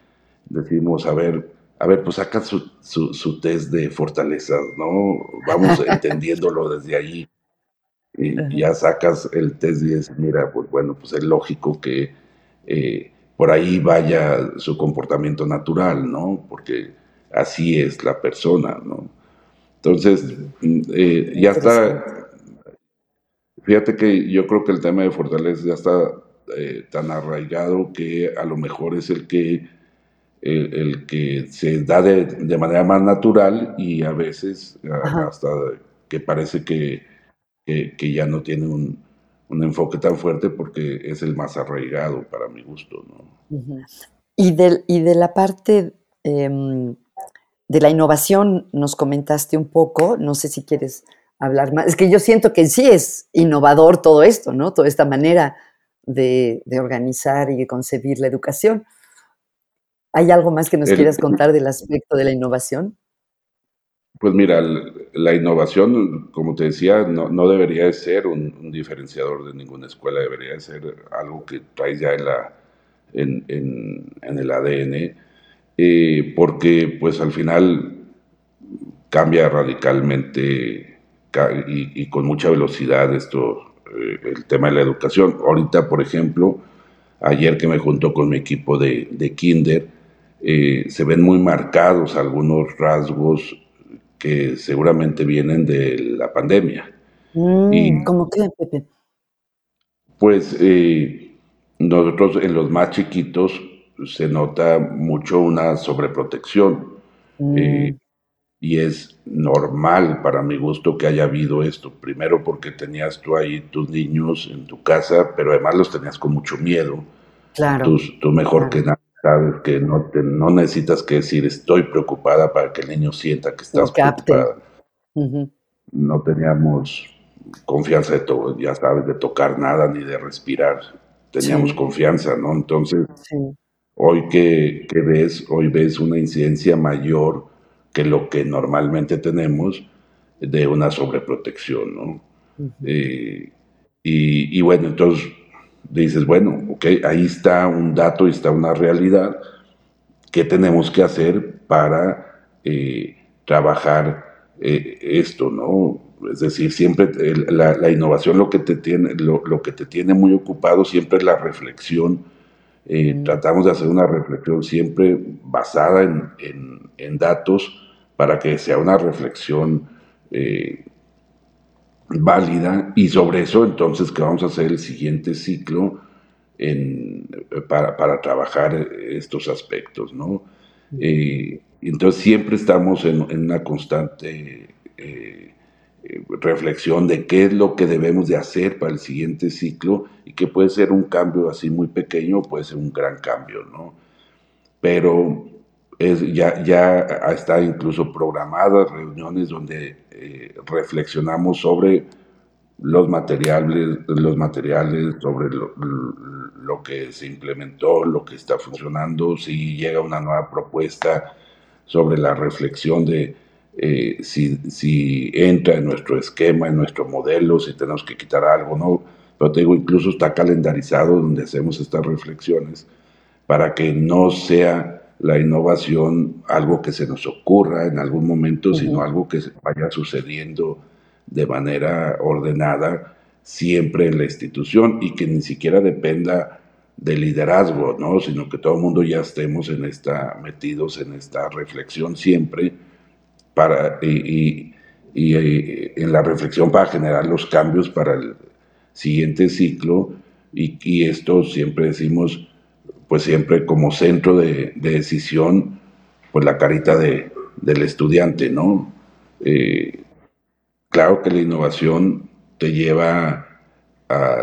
decimos, a ver, a ver, pues saca su, su, test de fortalezas, ¿no? Vamos entendiéndolo desde ahí. Y ya sacas el test y dices, mira, pues bueno, pues es lógico que eh, por ahí vaya su comportamiento natural, ¿no? Porque así es la persona, ¿no? Entonces, eh, ya está Fíjate que yo creo que el tema de fortaleza ya está eh, tan arraigado que a lo mejor es el que, el, que se da de, manera más natural y a veces hasta que parece que, que, ya no tiene un, un, enfoque tan fuerte porque es el más arraigado para mi gusto. ¿no? y, de, y de la parte em, de la innovación nos comentaste un poco, no sé si quieres hablar más. Es que yo siento que sí es innovador todo esto, ¿no? Toda esta manera de, organizar y de concebir la educación. ¿Hay algo más que nos quieras contar del aspecto de la innovación? Pues mira, la innovación, como te decía, no, debería ser un, diferenciador de ninguna escuela, debería ser algo que trae ya en, la, en, el ADN, eh, porque pues al final cambia radicalmente y, con mucha velocidad esto, eh, el tema de la educación. Ahorita, por ejemplo, ayer que me junto con mi equipo de, de Kinder, eh, se ven muy marcados algunos rasgos que seguramente vienen de la pandemia. Mm, ¿Cómo qué, Pepe? Pues eh, nosotros en los más chiquitos se nota mucho una sobreprotección. Mm y es normal para mi gusto que haya habido esto. Primero porque tenías tú ahí tus niños en tu casa, pero además los tenías con mucho miedo. Claro. Tú, mejor que nada sabes que no, te, no necesitas que decir estoy preocupada para que el niño sienta que estás preocupada. No teníamos confianza de todo, ya sabes, de tocar nada ni de respirar. Teníamos confianza, ¿no? Entonces, hoy que, que ves, hoy ves una incidencia mayor que lo que normalmente tenemos de una sobreprotección, ¿no? Eh, y, bueno, entonces dices, bueno, ok, ahí está un dato, está una realidad, ¿qué tenemos que hacer para eh, trabajar eh, esto, no? Es decir, siempre la, innovación lo que, te tiene, lo, que te tiene muy ocupado siempre es la reflexión. Tratamos de hacer una reflexión siempre basada en, en datos, para que sea una reflexión eh, válida. Y sobre eso entonces que vamos a hacer el siguiente ciclo para, trabajar estos aspectos, ¿no? Eh, entonces siempre estamos en, una constante eh, reflexión de qué es lo que debemos de hacer para el siguiente ciclo y que puede ser un cambio así muy pequeño, puede ser un gran cambio, ¿no? Pero ya, ya está incluso programadas reuniones donde eh, reflexionamos sobre los materiales, los materiales sobre lo, que se implementó, lo que está funcionando, si llega una nueva propuesta sobre la reflexión de eh, si, si, entra en nuestro esquema, en nuestro modelo, si tenemos que quitar algo, ¿no? Pero te digo, incluso está calendarizado donde hacemos estas reflexiones para que no sea la innovación algo que se nos ocurra en algún momento, sino algo que vaya sucediendo de manera ordenada siempre en la institución y que ni siquiera dependa de liderazgo, ¿no? sino que todo el mundo ya estemos en esta, metidos en esta reflexión siempre para, y, y, eh, en la reflexión para generar los cambios para el siguiente ciclo y, y esto siempre decimos, pues siempre como centro de, de decisión, pues la carita de, del estudiante, ¿no? Eh, claro que la innovación te lleva a,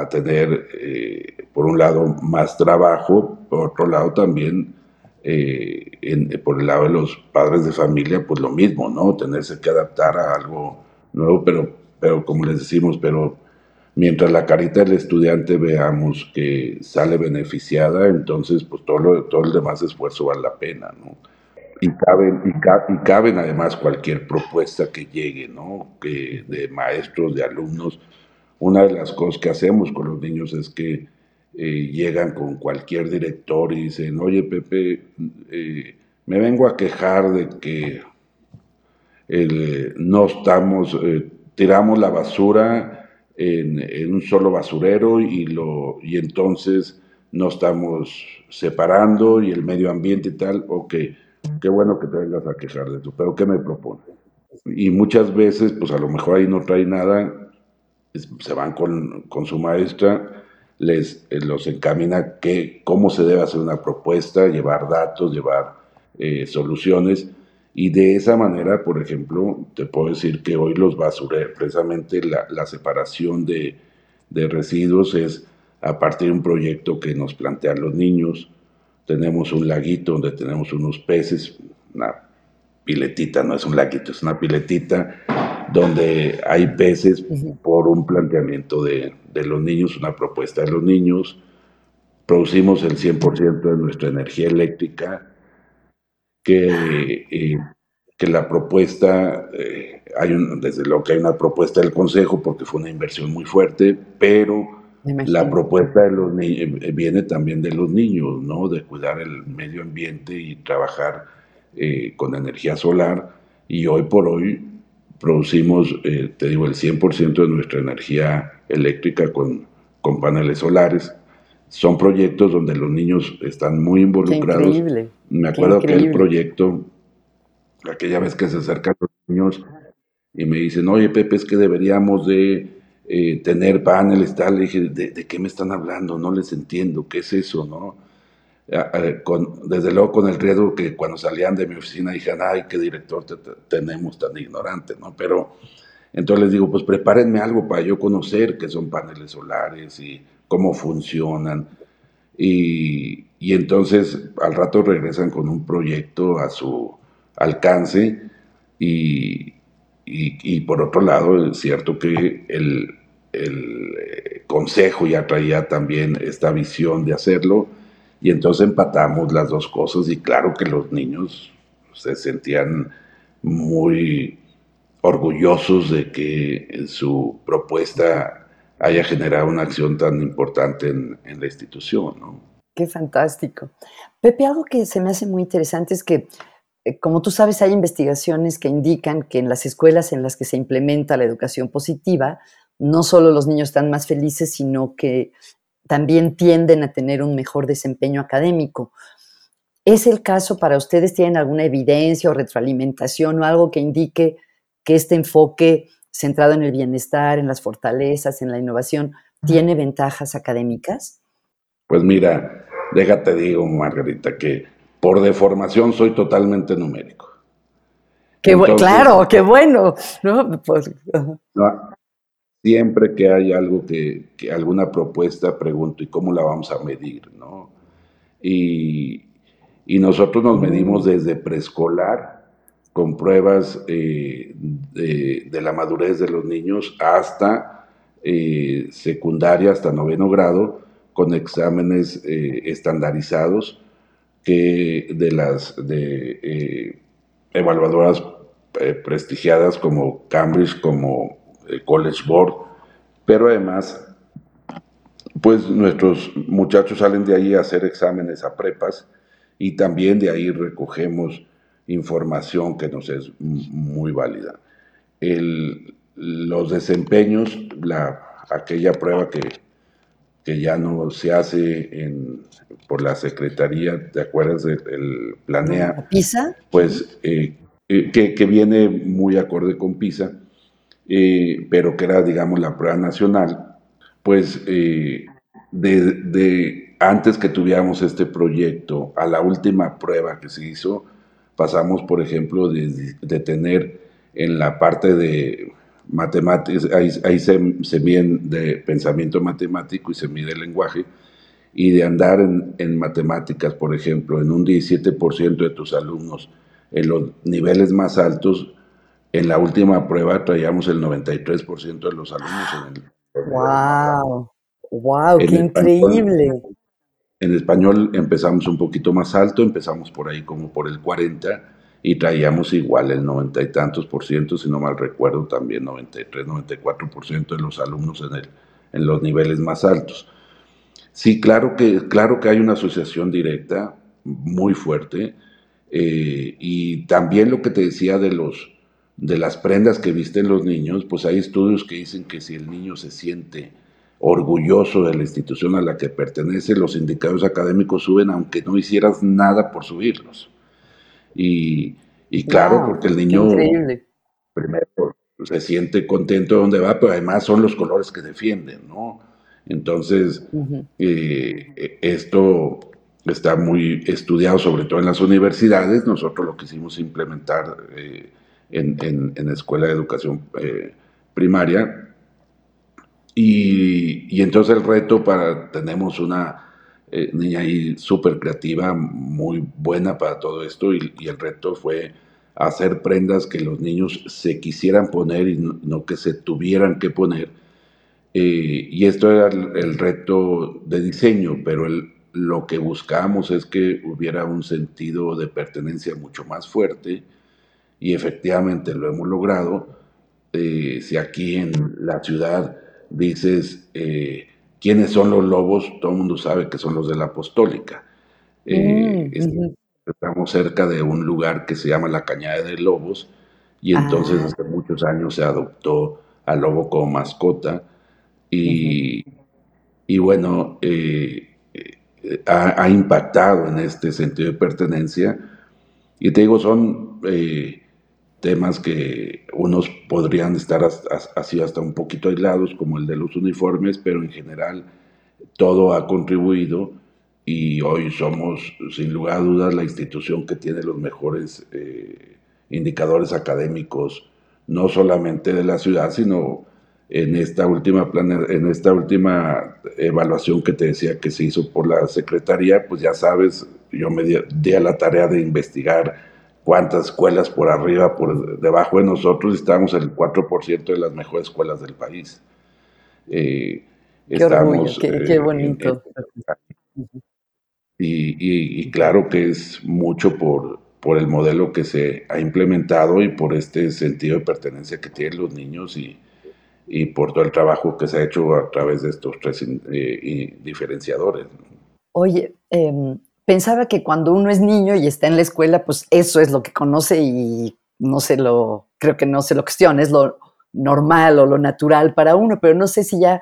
a tener, eh, por un lado, más trabajo, por otro lado también, eh, en, por el lado de los padres de familia, pues lo mismo, ¿no? Tenerse que adaptar a algo nuevo, pero, pero como les decimos, pero mientras la carita del estudiante veamos que sale beneficiada, entonces pues todo, lo, todo el demás esfuerzo vale la pena, ¿no? Y caben, y, y caben además cualquier propuesta que llegue, ¿no? Que de maestros, de alumnos, una de las cosas que hacemos con los niños es que eh, llegan con cualquier director y dicen, oye Pepe, eh, me vengo a quejar de que no estamos, eh, tiramos la basura en, un solo basurero y, lo, y entonces no estamos separando y el medio ambiente y tal, ok, qué bueno que te vengas a quejar de eso, pero ¿qué me propone? Y muchas veces, pues a lo mejor ahí no trae nada, se van con, con su maestra, les eh, los encamina que, cómo se debe hacer una propuesta, llevar datos, llevar eh, soluciones. Y de esa manera, por ejemplo, te puedo decir que hoy los basureros, precisamente la, la separación de, de, residuos es a partir de un proyecto que nos plantean los niños. Tenemos un laguito donde tenemos unos peces, una piletita, no es un laguito, es una piletita donde hay peces por un planteamiento de, los niños, una propuesta de los niños. Producimos el 100% de nuestra energía eléctrica, que, eh, que la propuesta, eh, hay desde luego que hay una propuesta del Consejo porque fue una inversión muy fuerte, pero la propuesta de los eh, viene también de los niños, ¿no? De cuidar el medio ambiente y trabajar con energía solar. Y hoy por hoy producimos, eh, te digo, el 100% de nuestra energía eléctrica con, con, paneles solares. Son proyectos donde los niños están muy involucrados. Me acuerdo que el proyecto, aquella vez que se acercan los niños y me dicen, oye Pepe, es que deberíamos de eh, tener paneles, tal. Le dije, ¿de, ¿de qué me están hablando? No les entiendo, ¿qué es eso? ¿no? Desde luego con el riesgo que cuando salían de mi oficina dijeran, ay, qué director tenemos tan ignorante, ¿no? Pero entonces les digo, pues prepárenme algo para yo conocer qué son paneles solares y cómo funcionan. Y, entonces al rato regresan con un proyecto a su alcance y, por otro lado es cierto que el, el eh, consejo ya traía también esta visión de hacerlo y entonces empatamos las dos cosas y claro que los niños se sentían muy orgullosos de que su propuesta haya generado una acción tan importante en, la institución. ¿no? Qué fantástico. Pepe, algo que se me hace muy interesante es que, eh, como tú sabes, hay investigaciones que indican que en las escuelas en las que se implementa la educación positiva, no solo los niños están más felices, sino que también tienden a tener un mejor desempeño académico. ¿Es el caso para ustedes? ¿Tienen alguna evidencia o retroalimentación o algo que indique que este enfoque centrado en el bienestar, en las fortalezas, en la innovación, tiene ventajas académicas? Pues mira, déjate digo, Margarita, que por deformación soy totalmente numérico. Qué claro, qué bueno. ¿no? Pues, siempre que hay algo que, alguna propuesta, pregunto, ¿y cómo la vamos a medir? ¿no? Y, nosotros nos medimos desde preescolar con pruebas eh, de, la madurez de los niños hasta eh, secundaria, hasta noveno grado, con exámenes eh, estandarizados que de las de, evaluadoras prestigiadas como Cambridge, como el College Board, pero además, pues nuestros muchachos salen de ahí a hacer exámenes a prepas y también de ahí recogemos información que nos es muy válida. El, los desempeños, la, aquella prueba que, que ya no se hace en, por la Secretaría, ¿te acuerdas del Planea? ¿PISA? Pues eh, eh, que, que, viene muy acorde con PISA, eh, pero que era, digamos, la prueba nacional, pues de, de, antes que tuviéramos este proyecto a la última prueba que se hizo, pasamos, por ejemplo, de, de tener en la parte de matemáticas, ahí, ahí se, se mide de pensamiento matemático y se mide el lenguaje, y de andar en, en matemáticas, por ejemplo, en un 17% de tus alumnos en los niveles más altos, en la última prueba traíamos el 93% de los alumnos en el... ¡Wow! ¡Wow! ¡Qué increíble! En español empezamos un poquito más alto, empezamos por ahí como por el 40 y traíamos igual el noventa y tantos por ciento, si no mal recuerdo, también 93, 94 por ciento de los alumnos en, el, en los niveles más altos. Sí, claro que, claro que hay una asociación directa muy fuerte eh, y también lo que te decía de, los, de las prendas que visten los niños, pues hay estudios que dicen que si el niño se siente orgulloso de la institución a la que pertenece, los indicadores académicos suben aunque no hicieras nada por subirlos. Y, claro, porque el niño primero se siente contento de donde va, pero además son los colores que defienden, ¿no? Entonces, eh, esto está muy estudiado, sobre todo en las universidades. Nosotros lo quisimos implementar eh, en, en, la Escuela de Educación eh, Primaria. Y, y, entonces el reto para, tenemos una eh, niña ahí súper creativa, muy buena para todo esto y, el reto fue hacer prendas que los niños se quisieran poner y no, que se tuvieran que poner. Eh, y esto era el, reto de diseño, pero lo que buscábamos es que hubiera un sentido de pertenencia mucho más fuerte y efectivamente lo hemos logrado. Eh, si aquí en la ciudad dices ¿Quiénes son los lobos? Todo el mundo sabe que son los de la apostólica. Eh, mm, estamos cerca de un lugar que se llama la Cañada de Lobos y entonces ah. hace muchos años se adoptó al lobo como mascota y, y bueno, eh, eh, ha, impactado en este sentido de pertenencia. Y te digo, son temas que unos podrían estar así hasta un poquito aislados, como el de los uniformes, pero en general todo ha contribuido y hoy somos, sin lugar a dudas, la institución que tiene los mejores eh, indicadores académicos, no solamente de la ciudad, sino en esta última en esta última evaluación que te decía que se hizo por la secretaría, pues ya sabes, yo me di a la tarea de investigar cuántas escuelas por arriba, por debajo de nosotros, estamos en el 4% de las mejores escuelas del país. Eh, qué estamos, qué, eh, bonito. y, claro que es mucho por, por el modelo que se ha implementado y por este sentido de pertenencia que tienen los niños y, y por todo el trabajo que se ha hecho a través de estos tres eh, diferenciadores. Oye, eh, pensaba que cuando uno es niño y está en la escuela, pues eso es lo que conoce y no se lo, creo que no se lo cuestiona, es lo normal o lo natural para uno, pero no sé si ya,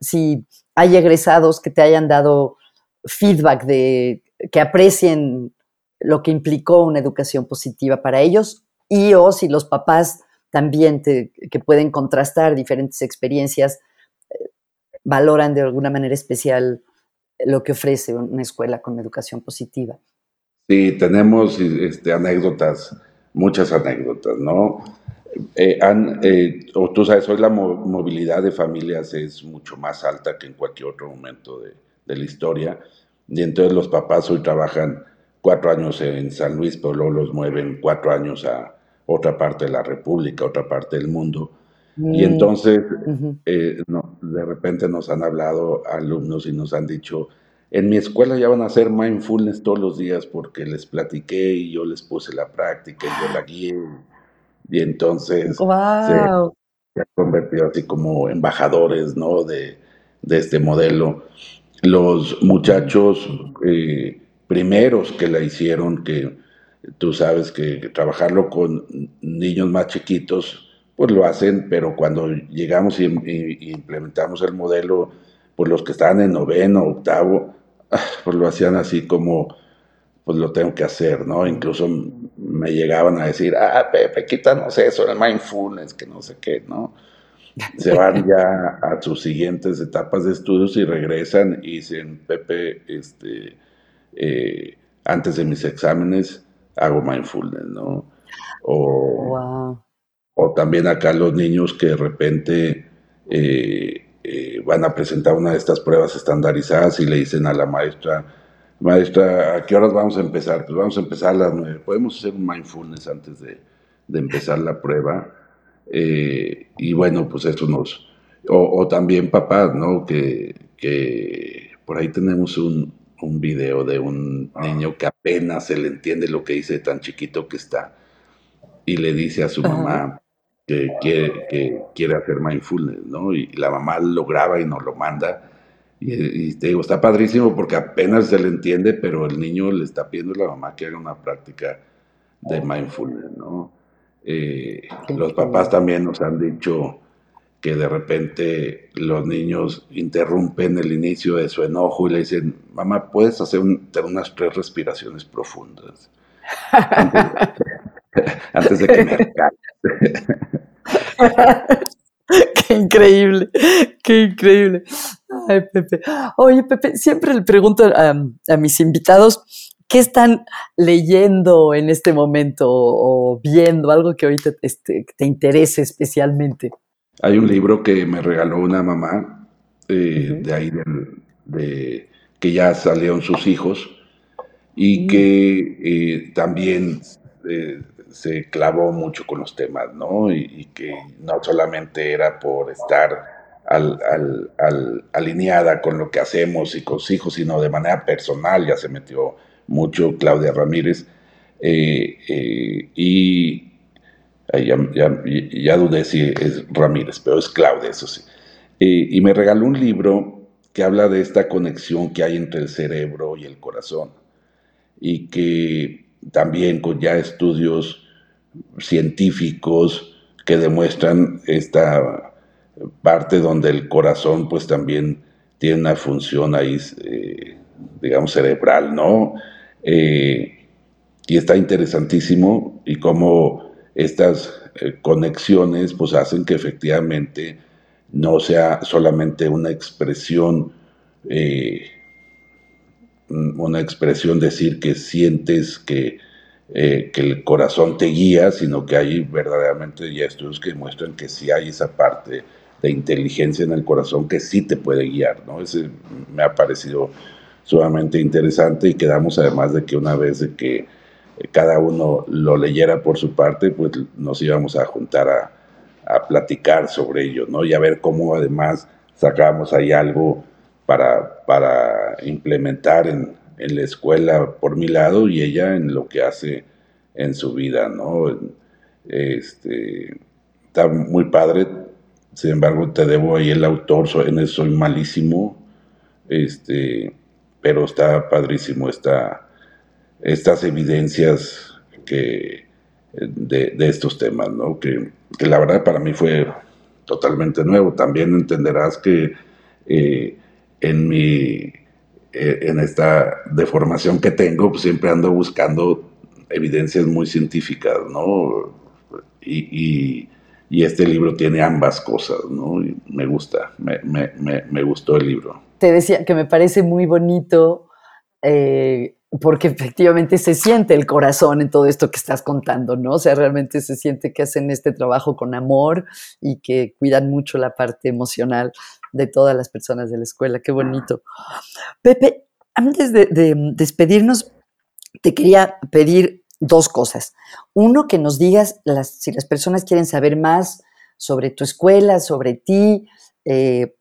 si hay egresados que te hayan dado feedback de que aprecien lo que implicó una educación positiva para ellos y o si los papás también que pueden contrastar diferentes experiencias eh, valoran de alguna manera especial lo que ofrece una escuela con educación positiva. Sí, tenemos este, anécdotas, muchas anécdotas, ¿no? Eh, eh, tú sabes, hoy la movilidad de familias es mucho más alta que en cualquier otro momento de, la historia. Y entonces los papás hoy trabajan cuatro años en San Luis, pero luego los mueven cuatro años a otra parte de la República, otra parte del mundo. Y mm, entonces, eh, no, de repente nos han hablado alumnos y nos han dicho, en mi escuela ya van a hacer mindfulness todos los días porque les platiqué y yo les puse la práctica y yo la guié. Y entonces se, han convertido así como embajadores ¿no? de, de este modelo. Los muchachos eh, primeros que la hicieron, que tú sabes que trabajarlo con niños más chiquitos pues lo hacen, pero cuando llegamos y, implementamos el modelo, pues los que estaban en noveno, octavo, ah, pues lo hacían así como, pues lo tengo que hacer, ¿no? Incluso me llegaban a decir, ah, Pepe, quítanos eso, el mindfulness, que no sé qué, ¿no? Se van ya a sus siguientes etapas de estudios y regresan y dicen, Pepe, este, eh, antes de mis exámenes hago mindfulness, ¿no? O, o también acá los niños que de repente eh, eh, van a presentar una de estas pruebas estandarizadas y le dicen a la maestra, maestra, ¿a qué horas vamos a empezar? Pues vamos a empezar a las nueve. Podemos hacer un mindfulness antes de, empezar la prueba. Eh, y bueno, pues eso nos... O, también papás, ¿no? Que, que por ahí tenemos un, un video de un niño que apenas se le entiende lo que dice tan chiquito que está y le dice a su mamá, que quiere, que quiere hacer mindfulness, ¿no? Y la mamá lo graba y nos lo manda. Y, te digo, está padrísimo porque apenas se le entiende, pero el niño le está pidiendo a la mamá que haga una práctica de mindfulness, ¿no? Eh, los papás también nos han dicho que de repente los niños interrumpen el inicio de su enojo y le dicen, mamá, ¿puedes hacer unas tres respiraciones profundas? Antes, de que me qué increíble, qué increíble. Ay, Pepe. Oye, Pepe, siempre le pregunto a, mis invitados qué están leyendo en este momento o viendo, algo que ahorita este, te interese especialmente. Hay un libro que me regaló una mamá eh, de ahí, de, que ya salieron sus hijos y mm. que eh, también eh, se clavó mucho con los temas, ¿no? Y, que no solamente era por estar alineada con lo que hacemos y con hijos, sino de manera personal, ya se metió mucho Claudia Ramírez. Eh, eh, y ya, dudé si es Ramírez, pero es Claudia, eso sí. y me regaló un libro que habla de esta conexión que hay entre el cerebro y el corazón y que también con ya estudios científicos que demuestran esta parte donde el corazón pues también tiene una función ahí, eh, digamos, cerebral, ¿no? Eh, y está interesantísimo y cómo estas eh, conexiones pues hacen que efectivamente no sea solamente una expresión, una expresión decir que sientes que eh, que el corazón te guía, sino que hay verdaderamente ya estudios que demuestran que sí hay esa parte de inteligencia en el corazón que sí te puede guiar, ¿no? Ese me ha parecido sumamente interesante y quedamos además de que una vez de que cada uno lo leyera por su parte, pues nos íbamos a juntar a, a platicar sobre ello, ¿no? Y a ver cómo además sacábamos ahí algo para, para implementar en, en la escuela por mi lado y ella en lo que hace en su vida, ¿no? Este, está muy padre, sin embargo te debo ahí el autor, en eso soy malísimo, este, pero está padrísimo está estas evidencias que, de, estos temas, ¿no? Que, la verdad para mí fue totalmente nuevo. También entenderás que eh, en mi en esta deformación que tengo, pues siempre ando buscando evidencias muy científicas, ¿no? Y, este libro tiene ambas cosas, ¿no? Y me gusta, me, me, me, gustó el libro. Te decía que me parece muy bonito eh, porque efectivamente se siente el corazón en todo esto que estás contando, ¿no? O sea, realmente se siente que hacen este trabajo con amor y que cuidan mucho la parte emocional de todas las personas de la escuela. Qué bonito. Pepe, antes de, despedirnos, te quería pedir dos cosas. Uno, que nos digas si las personas quieren saber más sobre tu escuela, sobre ti, eh,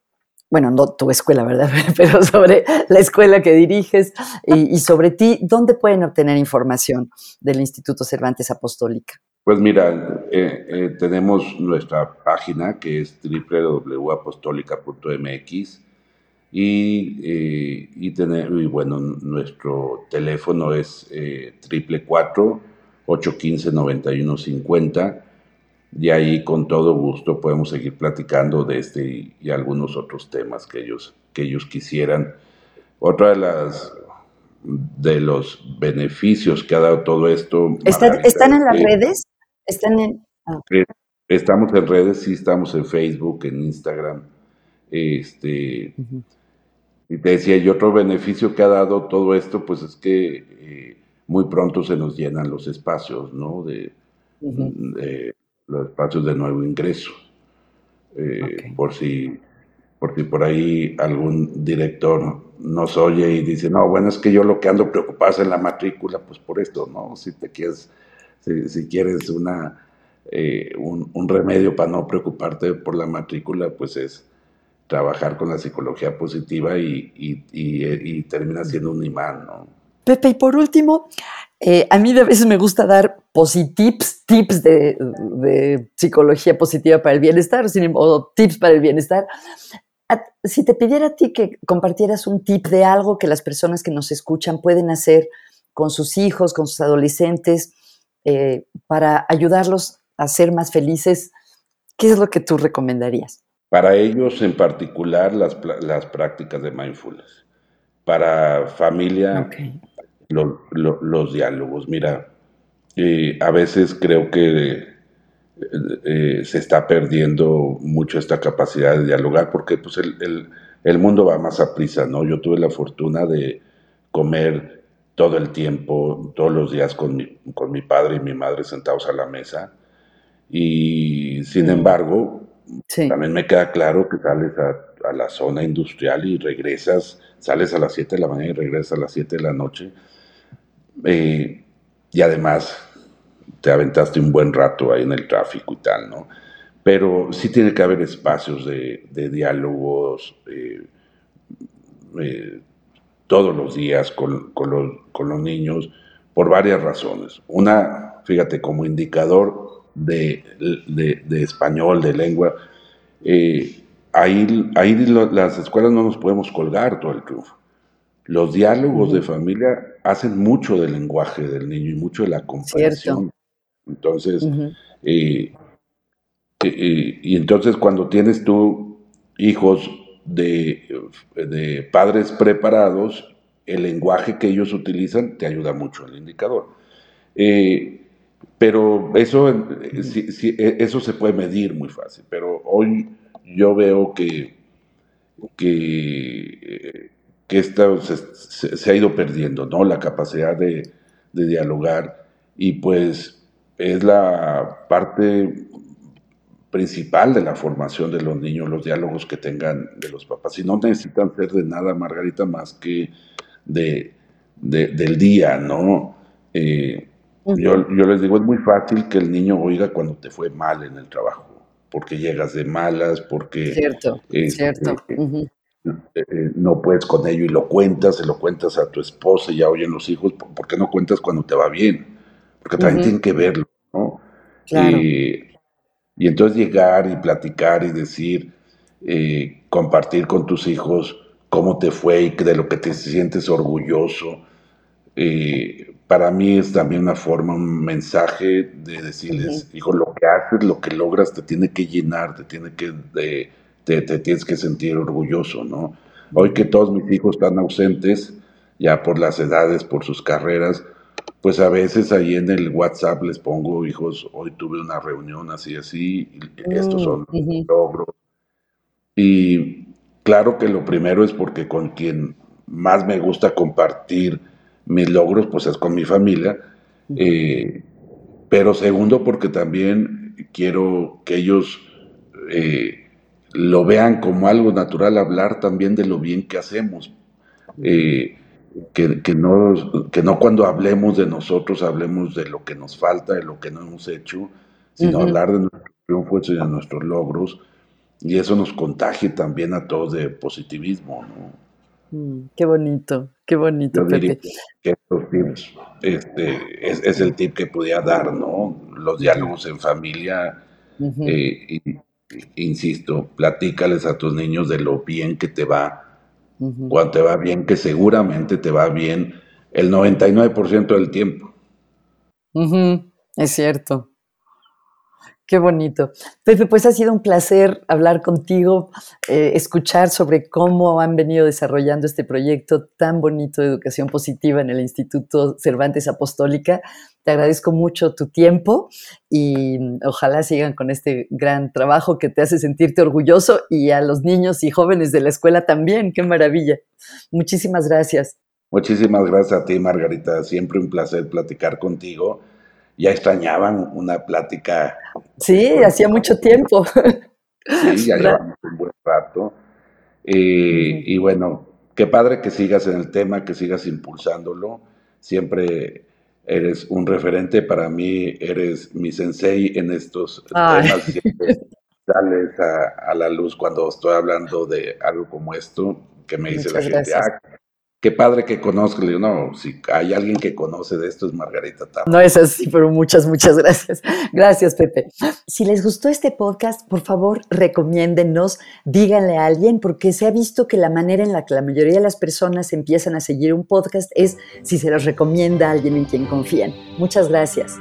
bueno, no tu escuela, ¿verdad? Pero sobre la escuela que diriges y, y, sobre ti, ¿dónde pueden obtener información del Instituto Cervantes Apostólica? Pues mira, eh, eh, tenemos nuestra página que es www.apostolica.mx y, eh, y, tener, y bueno, nuestro teléfono es triple cuatro 815 9150 y ahí con todo gusto podemos seguir platicando de este y, algunos otros temas que ellos, que ellos quisieran. Otra de las de los beneficios que ha dado todo esto. ¿Están, en las redes? ¿Están en...? Ah. Eh, estamos en redes, sí, estamos en Facebook, en Instagram. Este, Y te decía, y otro beneficio que ha dado todo esto, pues es que eh, muy pronto se nos llenan los espacios, ¿no? De, los espacios de nuevo ingreso. Eh, por si por si por ahí algún director nos oye y dice, no, bueno, es que yo lo que ando preocupado es en la matrícula, pues por esto, ¿no? Si te quieres, si, quieres una, eh, un, remedio para no preocuparte por la matrícula, pues es trabajar con la psicología positiva y, y, y termina siendo un imán, ¿no? Pepe, y por último, eh, a mí de veces me gusta dar positips, tips de, psicología positiva para el bienestar o tips para el bienestar. Si te pidiera a ti que compartieras un tip de algo que las personas que nos escuchan pueden hacer con sus hijos, con sus adolescentes, eh, para ayudarlos a ser más felices, ¿qué es lo que tú recomendarías? Para ellos en particular las, prácticas de mindfulness. Para familia, los diálogos. Mira, eh, a veces creo que eh, se está perdiendo mucho esta capacidad de dialogar porque pues, el, mundo va más a prisa, ¿no? Yo tuve la fortuna de comer todo el tiempo, todos los días con mi, con mi padre y mi madre sentados a la mesa. Y sin embargo, también me queda claro que sales a, a, la zona industrial y regresas, sales a las 7 de la mañana y regresas a las 7 de la noche eh, y además te aventaste un buen rato ahí en el tráfico y tal, ¿no? Pero sí tiene que haber espacios de, diálogos eh, eh, todos los días con, los, niños por varias razones. Una, fíjate, como indicador de, español, de lengua, ahí, ahí las escuelas no nos podemos colgar todo el triunfo. Los diálogos de familia hacen mucho del lenguaje del niño y mucho de la comprensión. Entonces, eh, eh, y entonces cuando tienes tú hijos de, padres preparados, el lenguaje que ellos utilizan te ayuda mucho el indicador. Eh, pero eso, e, eso se puede medir muy fácil. Pero hoy yo veo que, que que esto se, ha ido perdiendo, ¿no? La capacidad de, dialogar y pues es la parte principal de la formación de los niños, los diálogos que tengan de los papás. Y no necesitan ser de nada, Margarita, más que de, del día, ¿no? Eh, yo, les digo, es muy fácil que el niño oiga cuando te fue mal en el trabajo, porque llegas de malas, porque... Cierto, cierto. Eh, no puedes con ello y lo cuentas, se lo cuentas a tu esposa y ya oyen los hijos, ¿por qué no cuentas cuando te va bien? Porque también tienen que verlo, ¿no? Y entonces llegar y platicar y decir, eh, compartir con tus hijos cómo te fue y de lo que te sientes orgulloso. Eh, para mí es también una forma, un mensaje de decirles, hijo, lo que haces, lo que logras, te tiene que llenar, te tiene que te, tienes que sentir orgulloso, ¿no? Hoy que todos mis hijos están ausentes, ya por las edades, por sus carreras, pues a veces ahí en el WhatsApp les pongo, hijos, hoy tuve una reunión así, así, estos mm, son los logros. Y claro que lo primero es porque con quien más me gusta compartir mis logros, pues es con mi familia. Eh, pero segundo, porque también quiero que ellos eh, lo vean como algo natural, hablar también de lo bien que hacemos. Eh, que, no, que no cuando hablemos de nosotros hablemos de lo que nos falta, de lo que no hemos hecho, sino hablar de nuestros triunfos y de nuestros logros. Y eso nos contagie también a todos de positivismo. Mm, qué bonito, qué bonito. que estos tips, este, es, el tip que podía dar, ¿no? Los diálogos en familia eh, y, insisto, platícales a tus niños de lo bien que te va, cuando te va bien, que seguramente te va bien el 99% del tiempo. Es cierto. Qué bonito. Pepe, pues ha sido un placer hablar contigo, eh, escuchar sobre cómo han venido desarrollando este proyecto tan bonito de educación positiva en el Instituto Cervantes Apostólica. Te agradezco mucho tu tiempo y ojalá sigan con este gran trabajo que te hace sentirte orgulloso y a los niños y jóvenes de la escuela también. Qué maravilla. Muchísimas gracias. Muchísimas gracias a ti, Margarita. Siempre un placer platicar contigo ya extrañaban una plática. Sí, hacía mucho tiempo. Sí, ya llevamos un buen rato. Eh, y bueno, qué padre que sigas en el tema, que sigas impulsándolo. Siempre eres un referente para mí, eres mi sensei en estos temas. Siempre sales a, la luz cuando estoy hablando de algo como esto, que me dice la gente, ah, qué padre que conozca. Le digo, no, si hay alguien que conoce de esto es Margarita Tama. No es así, pero muchas, muchas gracias. Gracias, Pepe. Si les gustó este podcast, por favor, recomiéndennos, díganle a alguien, porque se ha visto que la manera en la que la mayoría de las personas empiezan a seguir un podcast es si se los recomienda a alguien en quien confían. Muchas gracias.